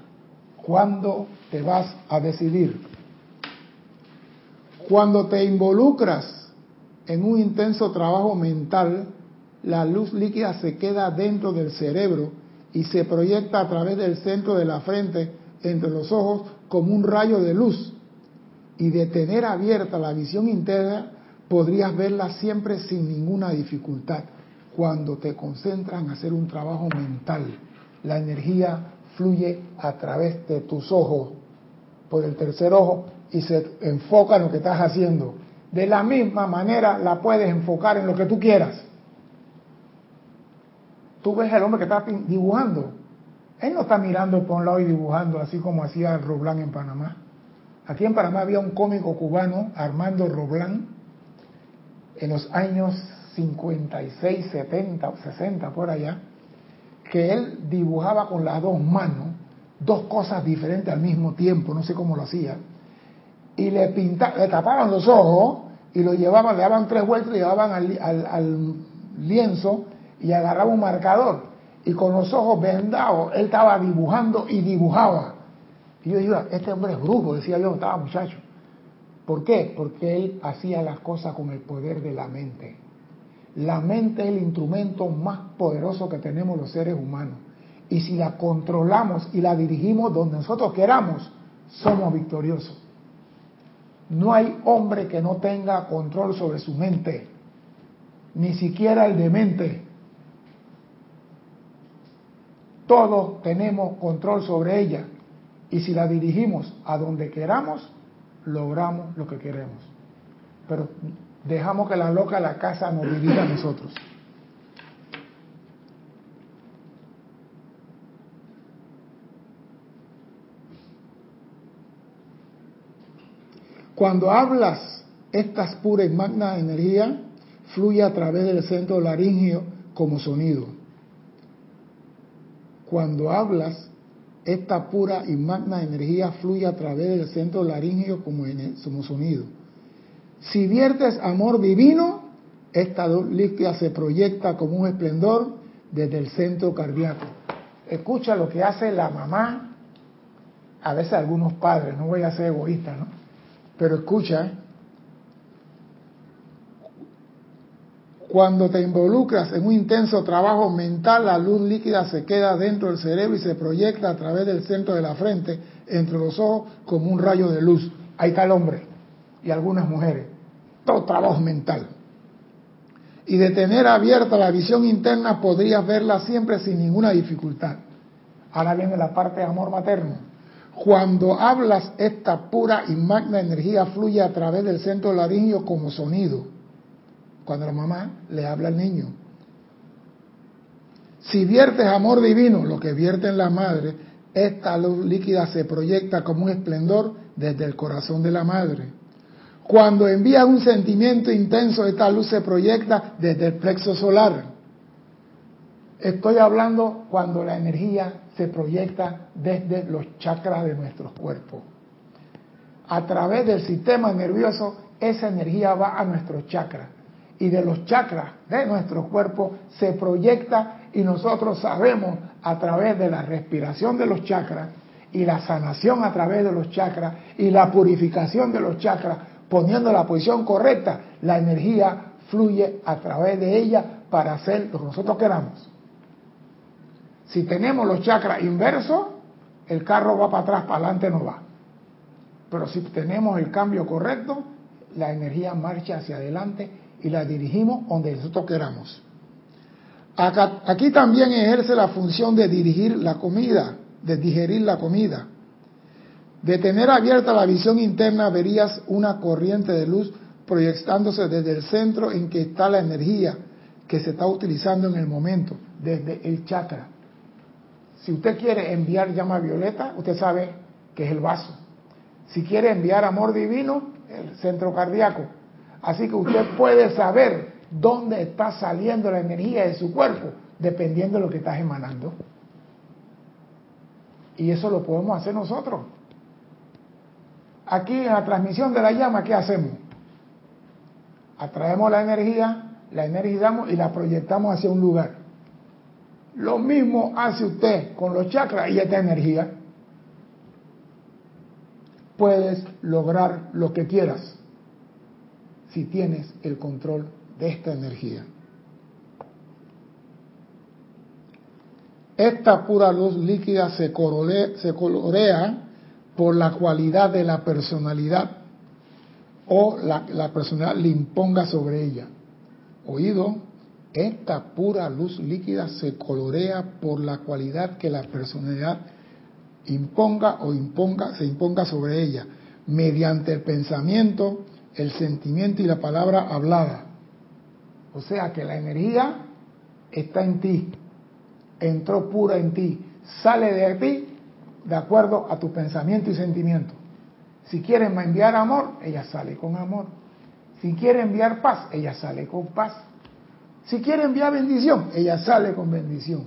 Speaker 1: ¿Cuándo te vas a decidir? Cuando te involucras en un intenso trabajo mental, la luz líquida se queda dentro del cerebro y se proyecta a través del centro de la frente entre los ojos como un rayo de luz. Y de tener abierta la visión interna, podrías verla siempre sin ninguna dificultad. Cuando te concentras en hacer un trabajo mental, la energía fluye a través de tus ojos, por el tercer ojo, y se enfoca en lo que estás haciendo. De la misma manera la puedes enfocar en lo que tú quieras. Tú ves al hombre que está dibujando. Él no está mirando por un lado y dibujando así como hacía Roblán en Panamá. Aquí en Panamá había un cómico cubano, Armando Roblán, en los años 56, 70 o 60 por allá, que él dibujaba con las dos manos dos cosas diferentes al mismo tiempo, no sé cómo lo hacía, y le pintaban, le tapaban los ojos y lo llevaban, le daban tres vueltas y llevaban al, lienzo y agarraba un marcador y con los ojos vendados él estaba dibujando y dibujaba. Y yo digo, este hombre es brujo, decía yo, estaba muchacho. ¿Por qué? Porque él hacía las cosas con el poder de la mente. La mente es el instrumento más poderoso que tenemos los seres humanos. Y si la controlamos y la dirigimos donde nosotros queramos, somos victoriosos. No hay hombre que no tenga control sobre su mente, ni siquiera el de mente. Todos tenemos control sobre ella y si la dirigimos a donde queramos, logramos lo que queremos. Pero dejamos que la loca de la casa nos dirija a nosotros. Cuando hablas estas puras y magna energía, fluye a través del centro laringio como sonido. Cuando hablas, esta pura y magna energía fluye a través del centro laringio como, como sonido. Si viertes amor divino, esta líquida se proyecta como un esplendor desde el centro cardíaco. Escucha lo que hace la mamá, a veces algunos padres, no voy a ser egoísta, ¿no? Pero escucha, cuando te involucras en un intenso trabajo mental, la luz líquida se queda dentro del cerebro y se proyecta a través del centro de la frente, entre los ojos, como un rayo de luz. Ahí está el hombre y algunas mujeres. Todo trabajo mental. Y de tener abierta la visión interna podrías verla siempre sin ninguna dificultad. Ahora viene la parte de amor materno. Cuando hablas, esta pura y magna energía fluye a través del centro laringio como sonido. Cuando la mamá le habla al niño. Si viertes amor divino, lo que vierte en la madre, esta luz líquida se proyecta como un esplendor desde el corazón de la madre. Cuando envías un sentimiento intenso, esta luz se proyecta desde el plexo solar. Estoy hablando cuando la energía se proyecta desde los chakras de nuestros cuerpos. A través del sistema nervioso, esa energía va a nuestros chakras. Y de los chakras de nuestro cuerpo se proyecta y nosotros sabemos a través de la respiración de los chakras y la sanación a través de los chakras y la purificación de los chakras, poniendo la posición correcta, la energía fluye a través de ella para hacer lo que nosotros queramos. Si tenemos los chakras inversos, el carro va para atrás, para adelante no va. Pero si tenemos el cambio correcto, la energía marcha hacia adelante y la dirigimos donde nosotros queramos. aquí también ejerce la función de dirigir la comida, de digerir la comida. De tener abierta la visión interna verías una corriente de luz proyectándose desde el centro en que está la energía que se está utilizando en el momento, desde el chakra. Si usted quiere enviar llama violeta, usted sabe que es el vaso. Si quiere enviar amor divino, el centro cardíaco. Así que usted puede saber dónde está saliendo la energía de su cuerpo, dependiendo de lo que estás emanando. Y eso lo podemos hacer nosotros. Aquí en la transmisión de la llama, ¿qué hacemos? Atraemos la energía, la energizamos y la proyectamos hacia un lugar. Lo mismo hace usted con los chakras y esta energía. Puedes lograr lo que quieras si tienes el control de esta energía. Esta pura luz líquida se, se colorea por la cualidad de la personalidad o la, la personalidad le imponga sobre ella. Oído, esta pura luz líquida se colorea por la cualidad que la personalidad imponga o imponga, se imponga sobre ella, mediante el pensamiento, el sentimiento y la palabra hablada. O sea que la energía está en ti, entró pura en ti, sale de ti de acuerdo a tu pensamiento y sentimiento. Si quieres enviar amor, ella sale con amor. Si quiere enviar paz, ella sale con paz. Si quiere enviar bendición, ella sale con bendición.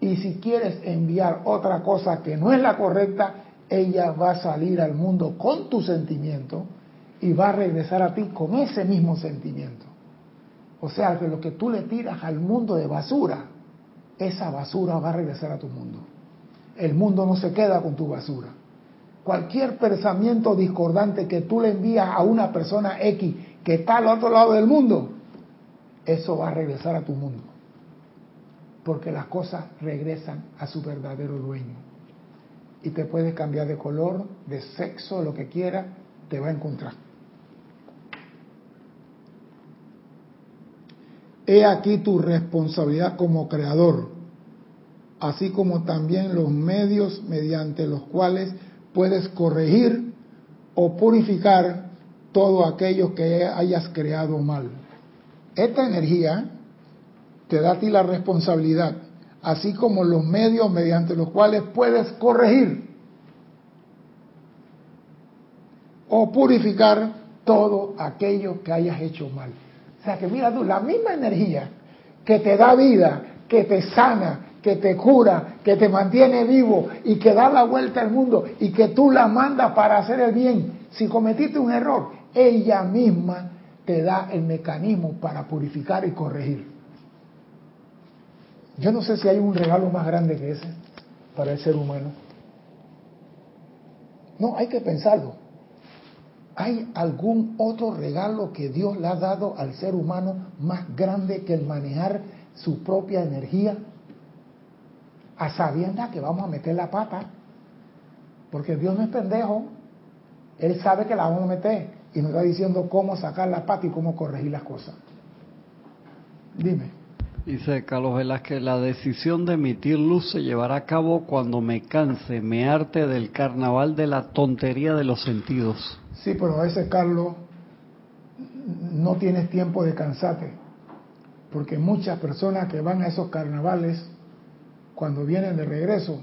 Speaker 1: Y si quieres enviar otra cosa que no es la correcta, ella va a salir al mundo con tu sentimiento y va a regresar a ti con ese mismo sentimiento. O sea que lo que tú le tiras al mundo de basura, esa basura va a regresar a tu mundo. El mundo no se queda con tu basura. Cualquier pensamiento discordante que tú le envías a una persona X que está al otro lado del mundo, eso va a regresar a tu mundo. Porque las cosas regresan a su verdadero dueño. Y te puedes cambiar de color, de sexo, lo que quiera, te va a encontrar. He aquí tu responsabilidad como creador, así como también los medios mediante los cuales puedes corregir o purificar todo aquello que hayas creado mal. Esta energía te da a ti la responsabilidad, así como los medios mediante los cuales puedes corregir o purificar todo aquello que hayas hecho mal. O sea que mira tú, la misma energía que te da vida, que te sana, que te cura, que te mantiene vivo y que da la vuelta al mundo y que tú la mandas para hacer el bien. Si cometiste un error, ella misma te da el mecanismo para purificar y corregir. Yo no sé si hay un regalo más grande que ese para el ser humano. No, hay que pensarlo. ¿Hay algún otro regalo que Dios le ha dado al ser humano más grande que el manejar su propia energía? A sabiendas que vamos a meter la pata. Porque Dios no es pendejo. Él sabe que la vamos a meter y nos está diciendo cómo sacar la pata y cómo corregir las cosas. Dime.
Speaker 2: Dice Carlos Velázquez, la decisión de emitir luz se llevará a cabo cuando me canse, me arte del carnaval de la tontería de los sentidos.
Speaker 1: Sí, pero a veces, Carlos, no tienes tiempo de cansarte, porque muchas personas que van a esos carnavales, cuando vienen de regreso,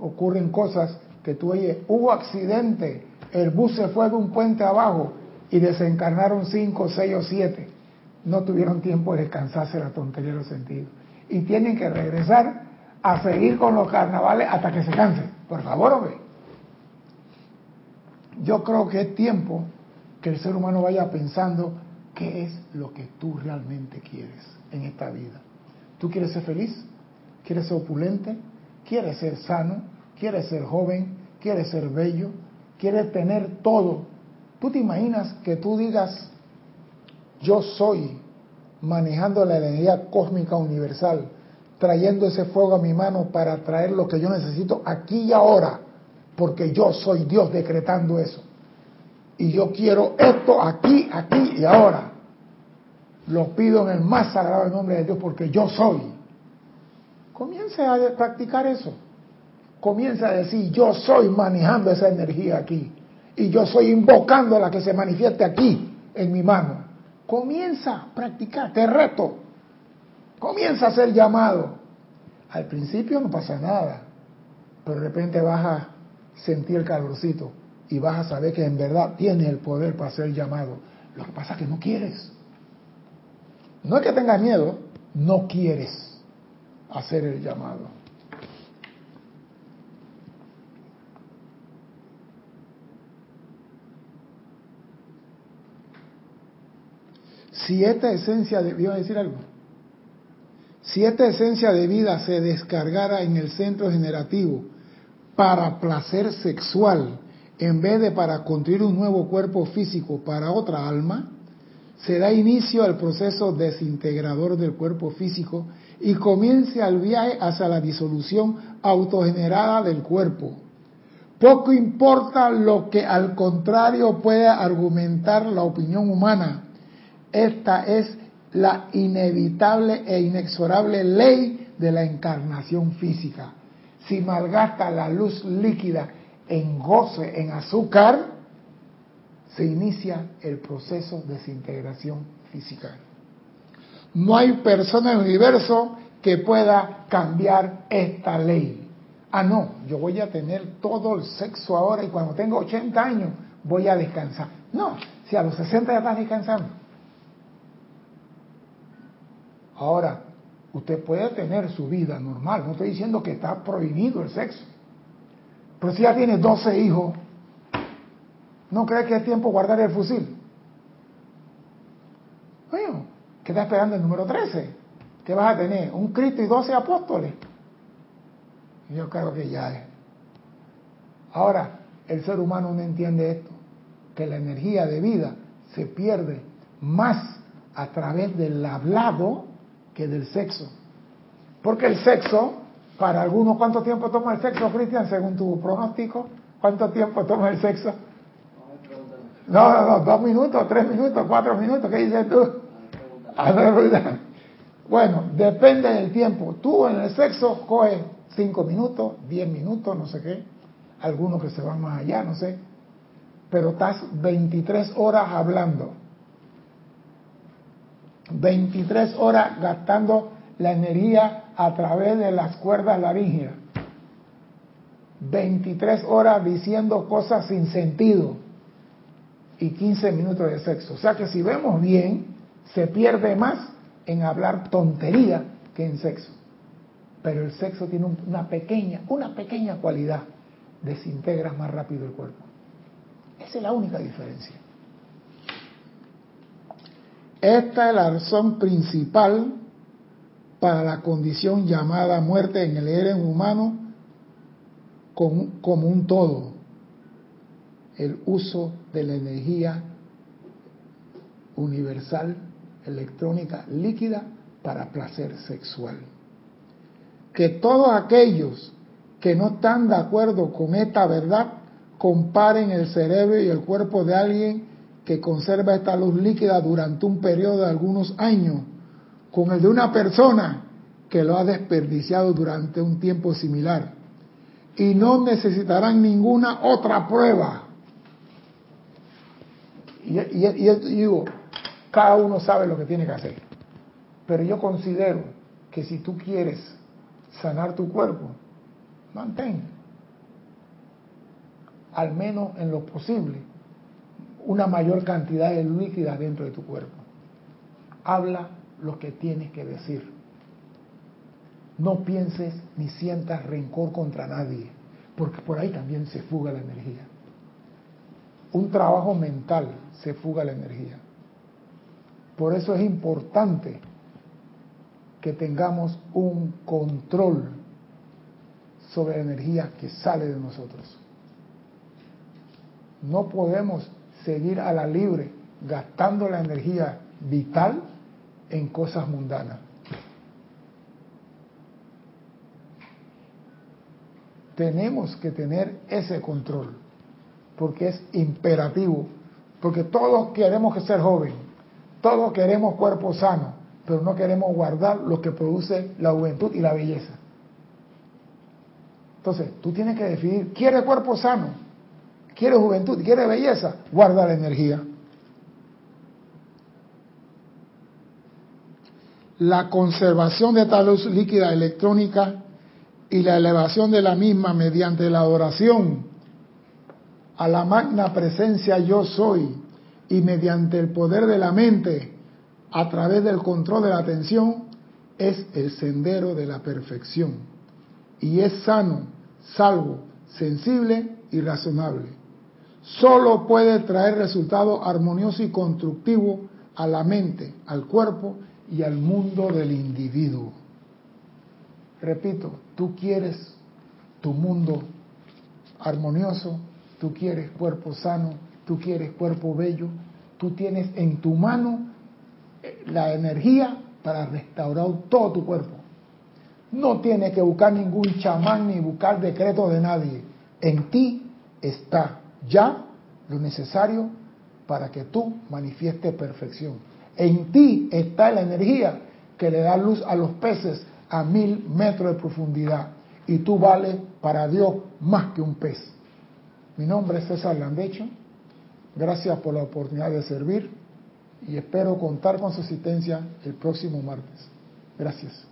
Speaker 1: ocurren cosas que tú oyes, hubo accidente, el bus se fue de un puente abajo y desencarnaron cinco, seis o siete no tuvieron tiempo de descansarse la tontería de los sentidos. Y tienen que regresar a seguir con los carnavales hasta que se cansen. Por favor, hombre. Yo creo que es tiempo que el ser humano vaya pensando qué es lo que tú realmente quieres en esta vida. ¿Tú quieres ser feliz? ¿Quieres ser opulente? ¿Quieres ser sano? ¿Quieres ser joven? ¿Quieres ser bello? ¿Quieres tener todo? ¿Tú te imaginas que tú digas, yo soy manejando la energía cósmica universal, trayendo ese fuego a mi mano para traer lo que yo necesito aquí y ahora, porque yo soy Dios decretando eso. Y yo quiero esto aquí, aquí y ahora. Lo pido en el más sagrado nombre de Dios porque yo soy. Comience a practicar eso. Comience a decir, yo soy manejando esa energía aquí. Y yo soy invocando la que se manifieste aquí en mi mano. Comienza a practicar, te reto. Comienza a ser llamado. Al principio no pasa nada, pero de repente vas a sentir el calorcito y vas a saber que en verdad tienes el poder para ser llamado. Lo que pasa es que no quieres. No es que tengas miedo, no quieres hacer el llamado. Si esta esencia de, ¿iba a decir algo? Si esta esencia de vida se descargara en el centro generativo para placer sexual, en vez de para construir un nuevo cuerpo físico para otra alma, se da inicio al proceso desintegrador del cuerpo físico y comienza el viaje hacia la disolución autogenerada del cuerpo. Poco importa lo que al contrario pueda argumentar la opinión humana, esta es la inevitable e inexorable ley de la encarnación física. Si malgasta la luz líquida en goce, en azúcar, se inicia el proceso de desintegración física. No hay persona en el universo que pueda cambiar esta ley. Ah, no, yo voy a tener todo el sexo ahora y cuando tengo 80 años voy a descansar. No, si a los 60 ya estás descansando. Ahora, usted puede tener su vida normal, no estoy diciendo que está prohibido el sexo. Pero si ya tiene 12 hijos, ¿no cree que es tiempo guardar el fusil? Bueno, ¿qué está esperando el número 13? ¿Qué vas a tener? ¿Un Cristo y 12 apóstoles? Yo creo que ya es. Ahora, el ser humano no entiende esto, que la energía de vida se pierde más a través del hablado que del sexo. Porque el sexo, para algunos, ¿cuánto tiempo toma el sexo, Cristian, según tu pronóstico? ¿Cuánto tiempo toma el sexo? No, no, no, dos minutos, tres minutos, cuatro minutos, ¿qué dices tú? Bueno, depende del tiempo. Tú en el sexo coges cinco minutos, diez minutos, no sé qué. Algunos que se van más allá, no sé. Pero estás 23 horas hablando. 23 horas gastando la energía a través de las cuerdas laríngeas. 23 horas diciendo cosas sin sentido y 15 minutos de sexo. O sea que si vemos bien, se pierde más en hablar tontería que en sexo. Pero el sexo tiene una pequeña, una pequeña cualidad, desintegra más rápido el cuerpo. Esa es la única diferencia. Esta es la razón principal para la condición llamada muerte en el ser humano como, un todo, el uso de la energía universal electrónica líquida para placer sexual. Que todos aquellos que no están de acuerdo con esta verdad comparen el cerebro y el cuerpo de alguien que conserva esta luz líquida durante un periodo de algunos años con el de una persona que lo ha desperdiciado durante un tiempo similar y no necesitarán ninguna otra prueba. Y, y, digo, cada uno sabe lo que tiene que hacer. Pero yo considero que si tú quieres sanar tu cuerpo, mantén, al menos en lo posible, una mayor cantidad de líquida dentro de tu cuerpo. Habla lo que tienes que decir. No pienses ni sientas rencor contra nadie, porque por ahí también se fuga la energía. Un trabajo mental se fuga la energía. Por eso es importante que tengamos un control sobre la energía que sale de nosotros. No podemos seguir a la libre gastando la energía vital en cosas mundanas. Tenemos que tener ese control, porque es imperativo, porque todos queremos que ser joven, todos queremos cuerpo sano, pero no queremos guardar lo que produce la juventud y la belleza. Entonces, tú tienes que decidir, ¿quieres cuerpo sano? ¿Quieres juventud? ¿Quieres belleza? Guarda la energía. La conservación de tal luz líquida electrónica y la elevación de la misma mediante la adoración a la magna presencia yo soy y mediante el poder de la mente a través del control de la atención es el sendero de la perfección y es sano, salvo, sensible y razonable. Solo puede traer resultado armonioso y constructivo a la mente, al cuerpo y al mundo del individuo. Repito, tú quieres tu mundo armonioso, tú quieres cuerpo sano, tú quieres cuerpo bello, tú tienes en tu mano eh, la energía para restaurar todo tu cuerpo. No tienes que buscar ningún chamán ni buscar decreto de nadie. En ti está ya lo necesario para que tú manifiestes perfección. En ti está la energía que le da luz a los peces a mil metros de profundidad. Y tú vales para Dios más que un pez. Mi nombre es César Landecho. Gracias por la oportunidad de servir y espero contar con su asistencia el próximo martes. Gracias.